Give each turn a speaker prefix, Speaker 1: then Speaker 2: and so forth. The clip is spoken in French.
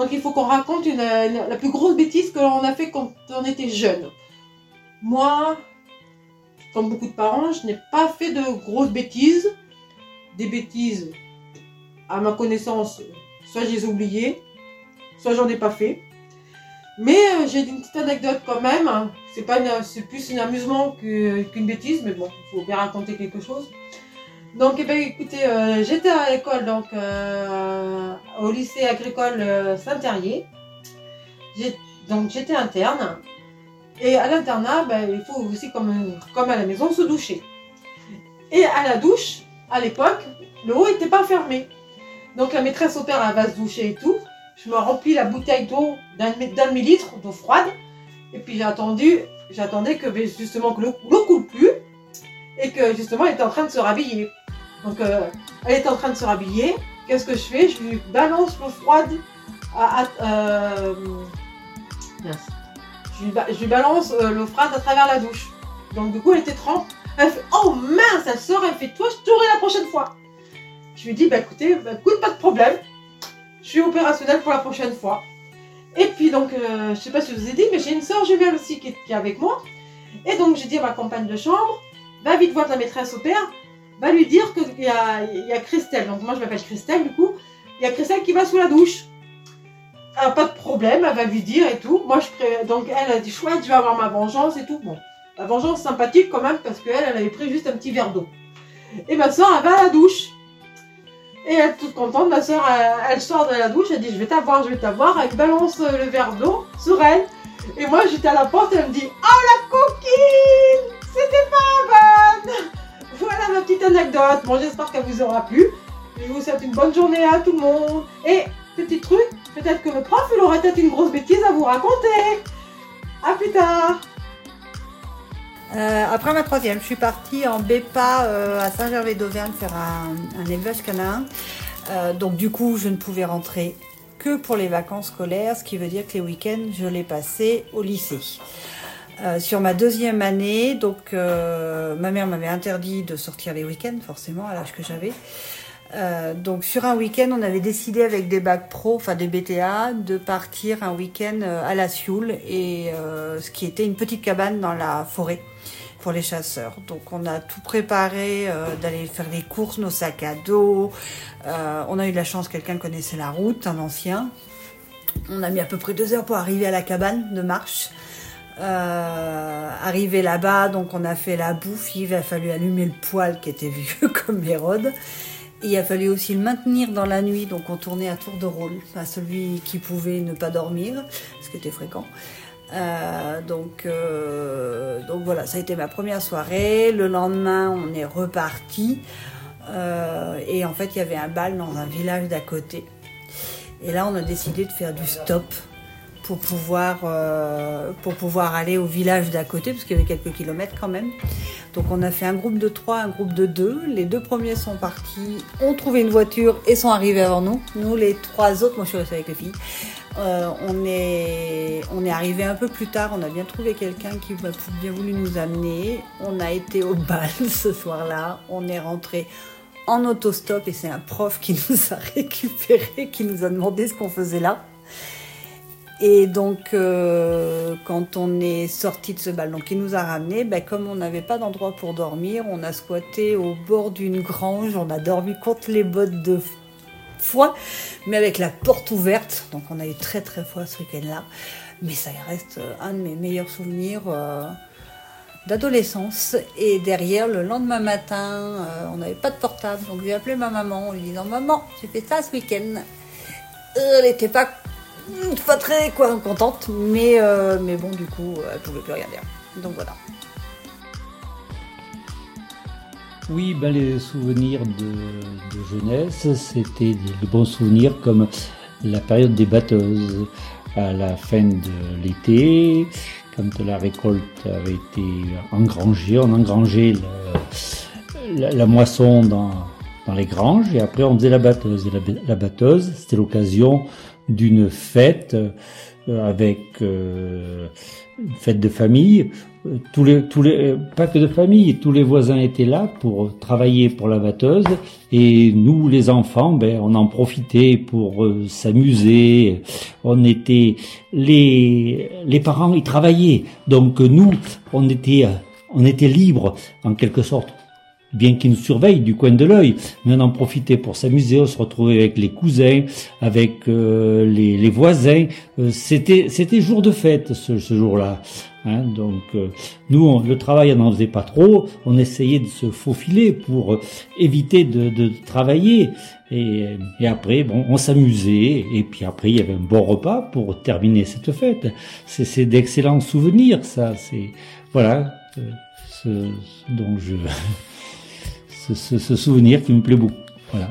Speaker 1: Donc il faut qu'on raconte la plus grosse bêtise que l'on a fait quand on était jeune. Moi, comme beaucoup de parents, je n'ai pas fait de grosses bêtises. Des bêtises, à ma connaissance, soit je les ai oubliées, soit j'en ai pas fait. Mais euh, j'ai une petite anecdote quand même. hein. C'est c'est plus un amusement qu'une bêtise, mais bon, il faut bien raconter quelque chose. Donc, eh ben, écoutez, euh, j'étais à l'école, donc euh, au lycée agricole euh, Saint-Terrier. Donc, j'étais interne. Et à l'internat, ben, il faut aussi, comme, comme à la maison, se doucher. Et à la douche, à l'époque, le haut n'était pas fermé. Donc, la maîtresse au père, elle va se doucher et tout. Je me remplis la bouteille d'eau d'un demi- d'un demi-litre d'eau froide. Et puis, j'ai attendu, j'attendais que ben, justement que l'eau coule plus. Et que justement, elle était en train de se rhabiller. Donc, euh, elle était en train de se rhabiller. Qu'est-ce que je fais? Je lui balance l'eau froide à. à- euh. Je lui, ba- je lui balance euh, l'eau froide à travers la douche. Donc, du coup, elle était trempe. Elle fait Oh mince, elle sort, elle fait Toi, je t'aurai la prochaine fois. Je lui dis Bah écoutez, bah, écoute, pas de problème. Je suis opérationnelle pour la prochaine fois. Et puis, donc, je sais pas si je vous ai dit, mais j'ai une soeur jumelle aussi qui est, qui est avec moi. Et donc, j'ai dit à ma compagne de chambre Va vite voir la maîtresse au père va lui dire qu'il y a, y a Christelle. Donc moi je m'appelle Christelle du coup. Il y a Christelle qui va sous la douche. Alors pas de problème, elle va lui dire et tout. Moi je donc elle a dit chouette, je vais avoir ma vengeance et tout. Bon, la vengeance sympathique quand même parce qu'elle elle avait pris juste un petit verre d'eau. Et ma soeur elle va à la douche. Et elle est toute contente, ma soeur elle, sort de la douche, elle dit je vais t'avoir, je vais t'avoir. Elle balance euh, le verre d'eau sur elle. Et moi j'étais à la porte elle me dit oh la Bon, j'espère qu'elle vous aura plu. Je vous souhaite une bonne journée à tout le monde. Et petit truc, peut-être que le prof, il aurait peut-être une grosse bêtise à vous raconter. À plus tard.
Speaker 2: Euh, après ma troisième, je suis partie en BEPA euh, à Saint-Gervais d'Auvergne faire un, un élevage canin. Euh, donc du coup, je ne pouvais rentrer que pour les vacances scolaires, ce qui veut dire que les week-ends, je les passais au lycée. Euh, sur ma deuxième année, donc euh, ma mère m'avait interdit de sortir les week-ends, forcément, à l'âge que j'avais. Euh, donc sur un week-end, on avait décidé avec des bacs pro, enfin des BTA, de partir un week-end à la Sioule, et ce qui était une petite cabane dans la forêt pour les chasseurs. Donc on a tout préparé, d'aller faire les courses, nos sacs à dos. On a eu la chance, quelqu'un connaissait la route, un ancien. On a mis à peu près deux heures pour arriver à la cabane de marche. Euh, arrivé là-bas, donc on a fait la bouffe. Il a fallu allumer le poêle qui était vieux comme Hérode. Il a fallu aussi le maintenir dans la nuit, donc on tournait à tour de rôle, à celui qui pouvait ne pas dormir, ce qui était fréquent. Euh, donc, euh, donc voilà, ça a été ma première soirée. Le lendemain, on est reparti. Et en fait, il y avait un bal dans un village d'à côté. Et là, on a décidé de faire du stop pour pouvoir, euh, pour pouvoir aller au village d'à côté, parce qu'il y avait quelques kilomètres quand même. Donc on a fait un groupe de trois, un groupe de deux. Les deux premiers sont partis, ont trouvé une voiture et sont arrivés avant nous. Nous, les trois autres, moi je suis restée avec les filles. Euh, on est, on est arrivé un peu plus tard. On a bien trouvé quelqu'un qui a bien voulu nous amener. On a été au bal ce soir-là. On est rentré en autostop et c'est un prof qui nous a récupéré, qui nous a demandé ce qu'on faisait là. Et donc, euh, quand on est sorti de ce bal, donc il nous a ramenés, ben, comme on n'avait pas d'endroit pour dormir, on a squatté au bord d'une grange, on a dormi contre les bottes de foin, mais avec la porte ouverte. Donc on a eu très très froid ce week-end-là. Mais ça reste un de mes meilleurs souvenirs euh, d'adolescence. Et derrière, le lendemain matin, euh, on n'avait pas de portable, donc j'ai appelé ma maman en lui disant Maman, j'ai fait ça ce week-end? Euh, Elle n'était pas, pas très quoi, contente, mais, euh, mais bon, du coup, elle pouvait plus rien dire. Donc voilà.
Speaker 3: Oui, ben les souvenirs de, de jeunesse, c'était des bons souvenirs comme la période des batteuses à la fin de l'été, quand la récolte avait été engrangée, on engrangeait la moisson dans, dans les granges et après on faisait la batteuse. Et la, la batteuse, c'était l'occasion d'une fête avec une fête de famille. Tous les, tous les, pas que de famille, tous les voisins étaient là pour travailler pour la batteuse et nous, les enfants, ben, on en profitait pour s'amuser. On était, les, les parents, ils travaillaient. Donc nous, on était, on était libres en quelque sorte bien qu'ils nous surveillent du coin de l'œil, mais on en profitait pour s'amuser, on se retrouvait avec les cousins, avec euh, les, les, voisins. Euh, c'était c'était jour de fête ce, ce jour-là. Hein, donc euh, nous, on, le travail, on n'en faisait pas trop. On essayait de se faufiler pour éviter de, de travailler. Et, et, après, bon, on s'amusait. Et puis après, il y avait un bon repas pour terminer cette fête. C'est d'excellents souvenirs, ça. C'est voilà. Ce, ce dont je ce, ce, souvenir qui me plaît beaucoup. Voilà.